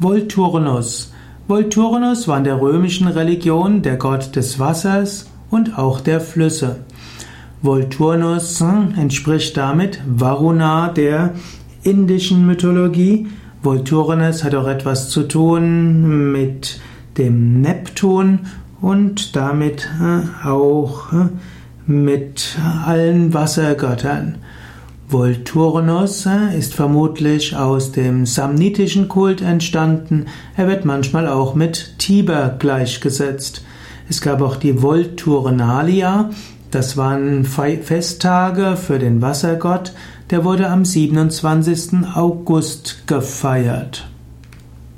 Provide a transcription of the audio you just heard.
Volturnus. Volturnus war in der römischen Religion der Gott des Wassers und auch der Flüsse. Volturnus entspricht damit Varuna der indischen Mythologie. Volturnus hat auch etwas zu tun mit dem Neptun und damit äh, auch äh, mit allen Wassergöttern. Volturnus ist vermutlich aus dem samnitischen Kult entstanden. Er wird manchmal auch mit Tiber gleichgesetzt. Es gab auch die Volturnalia. Das waren Festtage für den Wassergott. Der wurde am 27. August gefeiert.